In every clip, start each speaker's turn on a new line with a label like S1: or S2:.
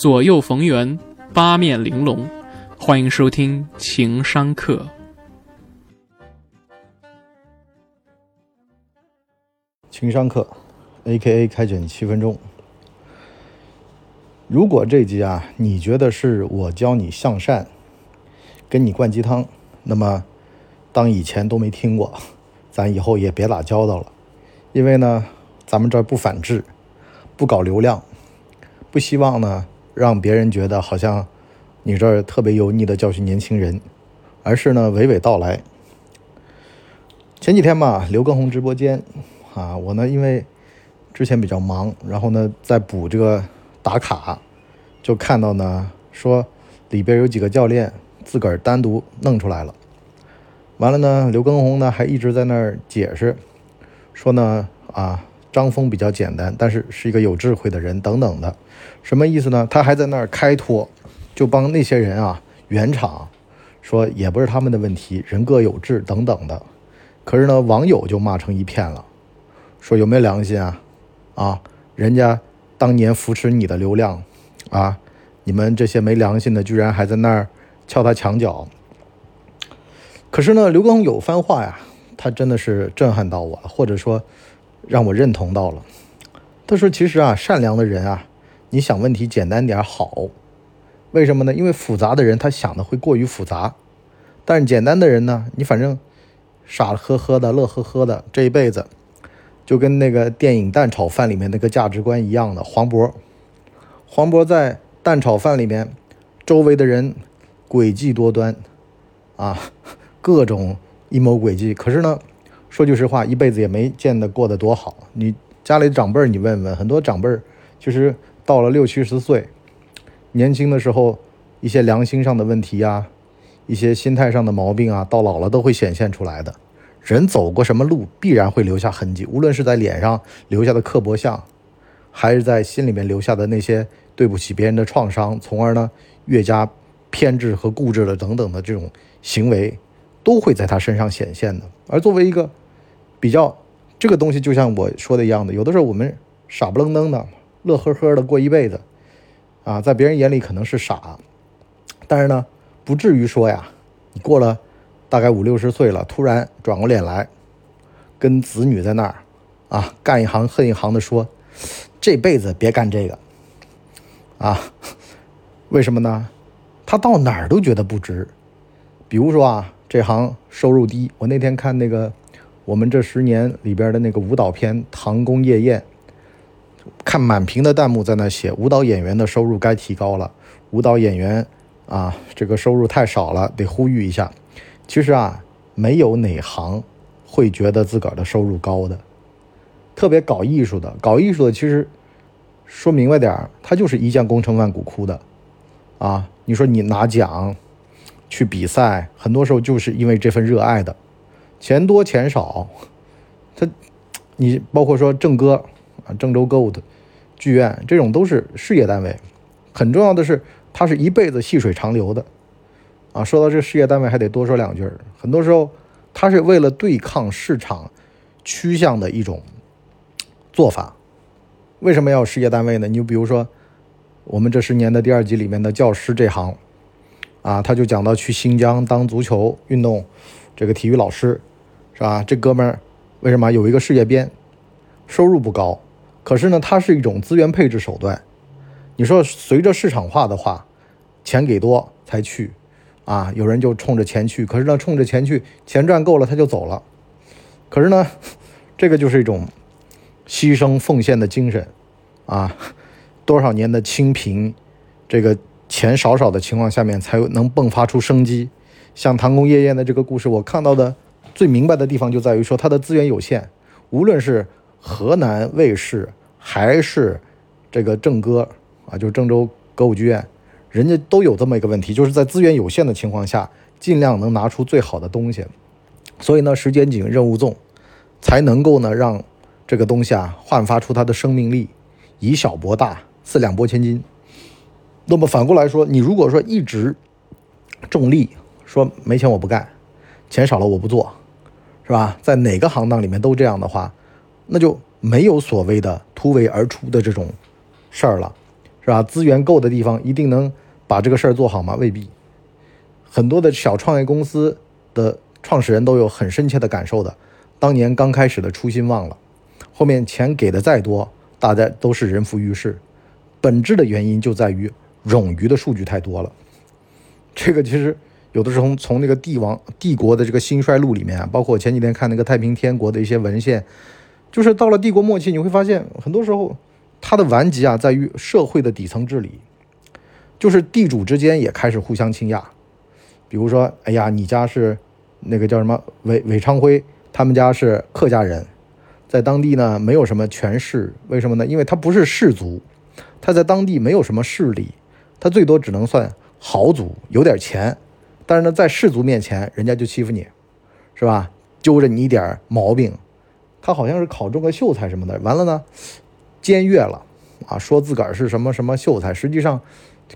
S1: 左右逢源，八面玲珑。欢迎收听情商课。
S2: 情商课，A.K.A. 开卷七分钟。如果这集啊，你觉得是我教你向善，跟你灌鸡汤，那么当以前都没听过，咱以后也别打交道了。因为呢，咱们这不反制，不搞流量，不希望呢让别人觉得好像你这儿特别油腻的教训年轻人，而是呢娓娓道来。前几天吧，刘畊宏直播间。啊，我呢，因为之前比较忙，然后呢，在补这个打卡，就看到呢，说里边有几个教练自个儿单独弄出来了。完了呢，刘畊宏呢还一直在那儿解释，说呢，啊，张峰比较简单，但是是一个有智慧的人，等等的，什么意思呢？他还在那儿开脱，就帮那些人啊圆场，说也不是他们的问题，人各有志，等等的。可是呢，网友就骂成一片了。说有没有良心啊？啊，人家当年扶持你的流量，啊，你们这些没良心的居然还在那儿撬他墙角。可是呢，刘畊宏有番话呀，他真的是震撼到我了，或者说让我认同到了。他说：“其实啊，善良的人啊，你想问题简单点好，为什么呢？因为复杂的人他想的会过于复杂，但是简单的人呢，你反正傻呵呵的、乐呵呵的，这一辈子。”就跟那个电影《蛋炒饭》里面那个价值观一样的，黄渤，黄渤在蛋炒饭里面，周围的人诡计多端，啊，各种阴谋诡计。可是呢，说句实话，一辈子也没见得过得多好。你家里的长辈儿，你问问，很多长辈儿其实到了六七十岁，年轻的时候一些良心上的问题啊，一些心态上的毛病啊，到老了都会显现出来的。人走过什么路，必然会留下痕迹。无论是在脸上留下的刻薄相，还是在心里面留下的那些对不起别人的创伤，从而呢越加偏执和固执的等等的这种行为，都会在他身上显现的。而作为一个比较这个东西，就像我说的一样的，有的时候我们傻不愣登的、乐呵呵的过一辈子，啊，在别人眼里可能是傻，但是呢，不至于说呀，你过了。大概五六十岁了，突然转过脸来，跟子女在那儿，啊，干一行恨一行的说，这辈子别干这个，啊，为什么呢？他到哪儿都觉得不值。比如说啊，这行收入低。我那天看那个《我们这十年》里边的那个舞蹈片《唐宫夜宴》，看满屏的弹幕在那写舞蹈演员的收入该提高了，舞蹈演员啊，这个收入太少了，得呼吁一下。其实啊，没有哪行会觉得自个儿的收入高的，特别搞艺术的，搞艺术的其实说明白点儿，他就是一将功成万骨枯的啊。你说你拿奖去比赛，很多时候就是因为这份热爱的，钱多钱少，他你包括说郑歌啊，郑州歌舞的剧院这种都是事业单位，很重要的是，他是一辈子细水长流的。啊，说到这事业单位，还得多说两句。很多时候，他是为了对抗市场趋向的一种做法。为什么要事业单位呢？你就比如说，我们这十年的第二集里面的教师这行，啊，他就讲到去新疆当足球运动这个体育老师，是吧？这哥们儿为什么有一个事业编，收入不高，可是呢，它是一种资源配置手段。你说随着市场化的话，钱给多才去。啊，有人就冲着钱去，可是呢，冲着钱去，钱赚够了他就走了。可是呢，这个就是一种牺牲奉献的精神啊。多少年的清贫，这个钱少少的情况下面，才能迸发出生机。像唐宫夜宴的这个故事，我看到的最明白的地方就在于说，它的资源有限。无论是河南卫视，还是这个郑歌啊，就是郑州歌舞剧院。人家都有这么一个问题，就是在资源有限的情况下，尽量能拿出最好的东西。所以呢，时间紧，任务重，才能够呢让这个东西啊焕发出它的生命力，以小博大，四两拨千斤。那么反过来说，你如果说一直重利，说没钱我不干，钱少了我不做，是吧？在哪个行当里面都这样的话，那就没有所谓的突围而出的这种事儿了。是吧？资源够的地方一定能把这个事儿做好吗？未必。很多的小创业公司的创始人都有很深切的感受的，当年刚开始的初心忘了，后面钱给的再多，大家都是人浮于事。本质的原因就在于冗余的数据太多了。这个其实有的时候从那个帝王帝国的这个兴衰录里面啊，包括我前几天看那个太平天国的一些文献，就是到了帝国末期，你会发现很多时候它的顽疾啊，在于社会的底层治理，就是地主之间也开始互相倾轧。比如说，哎呀，你家是那个叫什么韦韦昌辉，他们家是客家人，在当地呢没有什么权势，为什么呢？因为他不是氏族，他在当地没有什么势力，他最多只能算豪族，有点钱，但是呢，在氏族面前，人家就欺负你，是吧？揪着你一点毛病，他好像是考中个秀才什么的，完了呢，僭越了啊，说自个儿是什么什么秀才，实际上。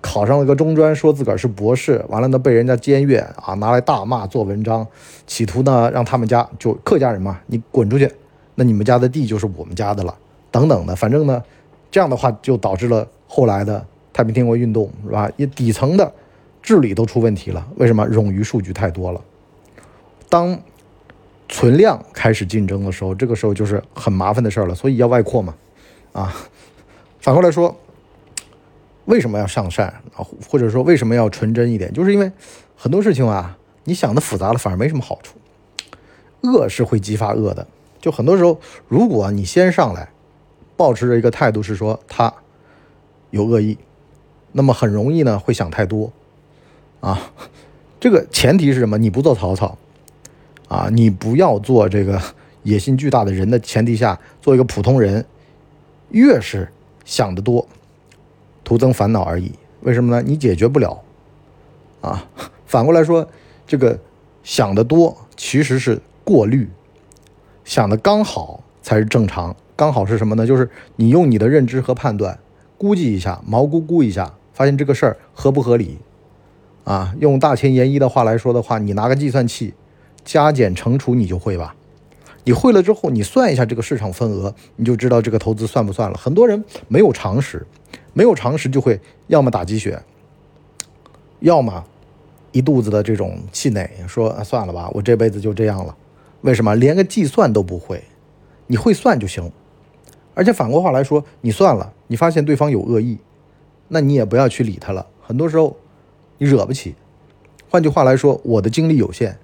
S2: 考上了个中专，说自个儿是博士，完了呢被人家监阅啊，拿来大骂做文章，企图呢让他们家就客家人嘛，你滚出去，那你们家的地就是我们家的了，等等的，反正呢，这样的话就导致了后来的太平天国运动，是吧？也底层的治理都出问题了，为什么？冗余数据太多了。当存量开始竞争的时候，这个时候就是很麻烦的事儿了，所以要外扩嘛，啊，反过来说。为什么要上善啊？或者说为什么要纯真一点？就是因为很多事情啊，你想的复杂了，反而没什么好处。恶是会激发恶的。就很多时候，如果你先上来，保持着一个态度是说他有恶意，那么很容易呢会想太多啊。这个前提是什么？你不做曹操啊，你不要做这个野心巨大的人的前提下，做一个普通人，越是想得多。徒增烦恼而已。为什么呢？你解决不了啊。反过来说，这个想得多其实是过滤，想的刚好才是正常。刚好是什么呢？就是你用你的认知和判断估计一下，毛估估一下，发现这个事儿合不合理啊？用大前研一的话来说的话，你拿个计算器加减乘除，你就会吧？你会了之后，你算一下这个市场份额，你就知道这个投资算不算了。很多人没有常识。没有常识就会要么打鸡血，要么一肚子的这种气馁，说算了吧，我这辈子就这样了。为什么连个计算都不会？你会算就行。而且反过话来说，你算了，你发现对方有恶意，那你也不要去理他了。很多时候你惹不起。换句话来说，我的精力有限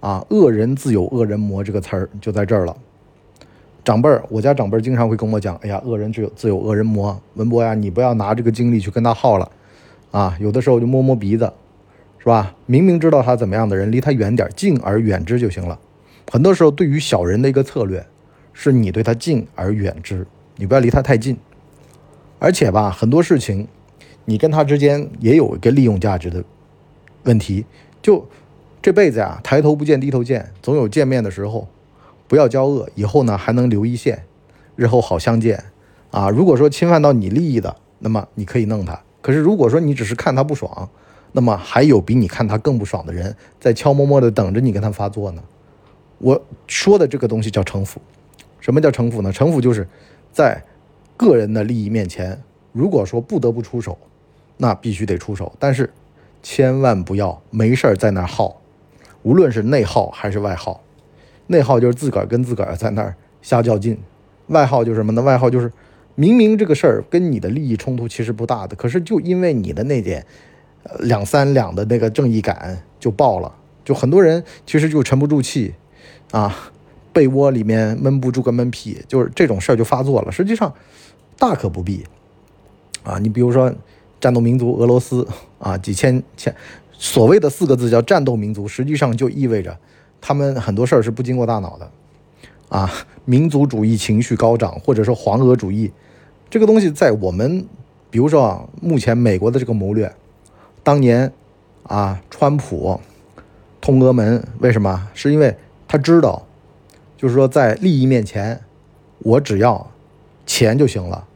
S2: 啊，恶人自有恶人磨这个词儿就在这儿了。长辈儿，我家长辈经常会跟我讲：“哎呀，恶人自有自有恶人磨，文博呀，你不要拿这个精力去跟他耗了，啊，有的时候就摸摸鼻子，是吧？明明知道他怎么样的人，离他远点，敬而远之就行了。很多时候，对于小人的一个策略，是你对他敬而远之，你不要离他太近。而且吧，很多事情，你跟他之间也有一个利用价值的问题。就这辈子呀，抬头不见低头见，总有见面的时候。”不要交恶，以后呢还能留一线，日后好相见，啊！如果说侵犯到你利益的，那么你可以弄他。可是如果说你只是看他不爽，那么还有比你看他更不爽的人在悄摸摸的等着你跟他发作呢。我说的这个东西叫城府。什么叫城府呢？城府就是在个人的利益面前，如果说不得不出手，那必须得出手。但是千万不要没事儿在那儿耗，无论是内耗还是外耗。内耗就是自个儿跟自个儿在那儿瞎较劲，外耗就是什么呢？外耗就是明明这个事儿跟你的利益冲突其实不大的，可是就因为你的那点两三两的那个正义感就爆了，就很多人其实就沉不住气啊，被窝里面闷不住个闷屁，就是这种事儿就发作了。实际上大可不必啊，你比如说战斗民族俄罗斯啊，几千千所谓的四个字叫战斗民族，实际上就意味着。他们很多事儿是不经过大脑的，啊，民族主义情绪高涨，或者说黄俄主义，这个东西在我们，比如说啊，目前美国的这个谋略，当年啊，川普通俄门，为什么？是因为他知道，就是说在利益面前，我只要钱就行了。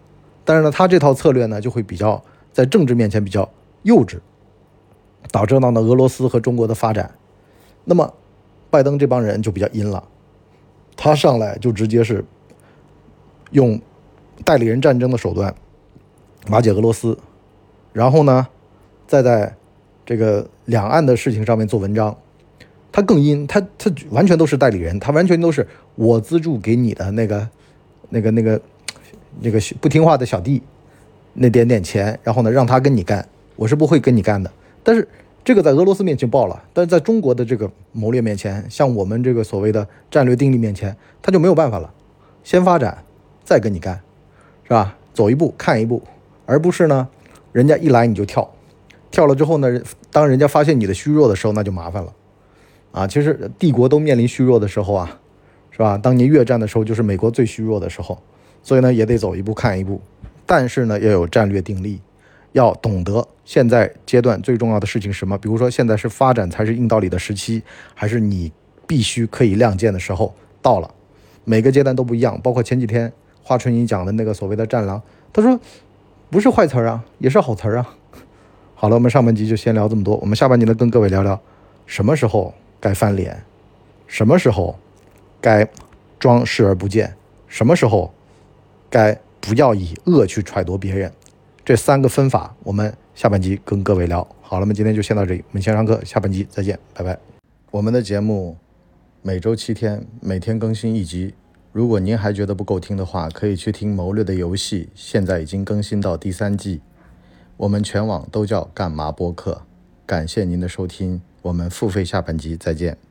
S2: 但是呢，他这套策略呢，就会比较在政治面前比较幼稚，导致到呢俄罗斯和中国的发展，那么。拜登这帮人就比较阴了，他上来就直接是用代理人战争的手段，瓦解俄罗斯，然后呢，再在这个两岸的事情上面做文章。他更阴，他他完全都是代理人，他完全都是我资助给你的那个那个那个那个不听话的小弟那点点钱，然后呢让他跟你干，我是不会跟你干的。但是这个在俄罗斯面前爆了，但是在中国的这个谋略面前，像我们这个所谓的战略定力面前，他就没有办法了。先发展，再跟你干，是吧？走一步看一步，而不是呢，人家一来你就跳，跳了之后呢，当人家发现你的虚弱的时候，那就麻烦了。啊，其实帝国都面临虚弱的时候啊，是吧？当年越战的时候就是美国最虚弱的时候，所以呢也得走一步看一步，但是呢要有战略定力，要懂得现在阶段最重要的事情是什么。比如说现在是发展才是硬道理的时期，还是你必须可以亮剑的时候到了？每个阶段都不一样，包括前几天华春莹讲的那个所谓的战狼，他说不是坏词儿啊，也是好词儿啊。好了，我们上半集就先聊这么多，我们下半集呢跟各位聊聊什么时候。该翻脸，什么时候该装视而不见？什么时候该不要以恶去揣度别人？这三个分法，我们下半集跟各位聊。好了，我们今天就先到这里，我们先上课，下半集再见，拜拜。我们的节目每周七天，每天更新一集。如果您还觉得不够听的话，可以去听《谋略的游戏》，现在已经更新到第三季。我们全网都叫干嘛播客。感谢您的收听。我们付费下半集再见。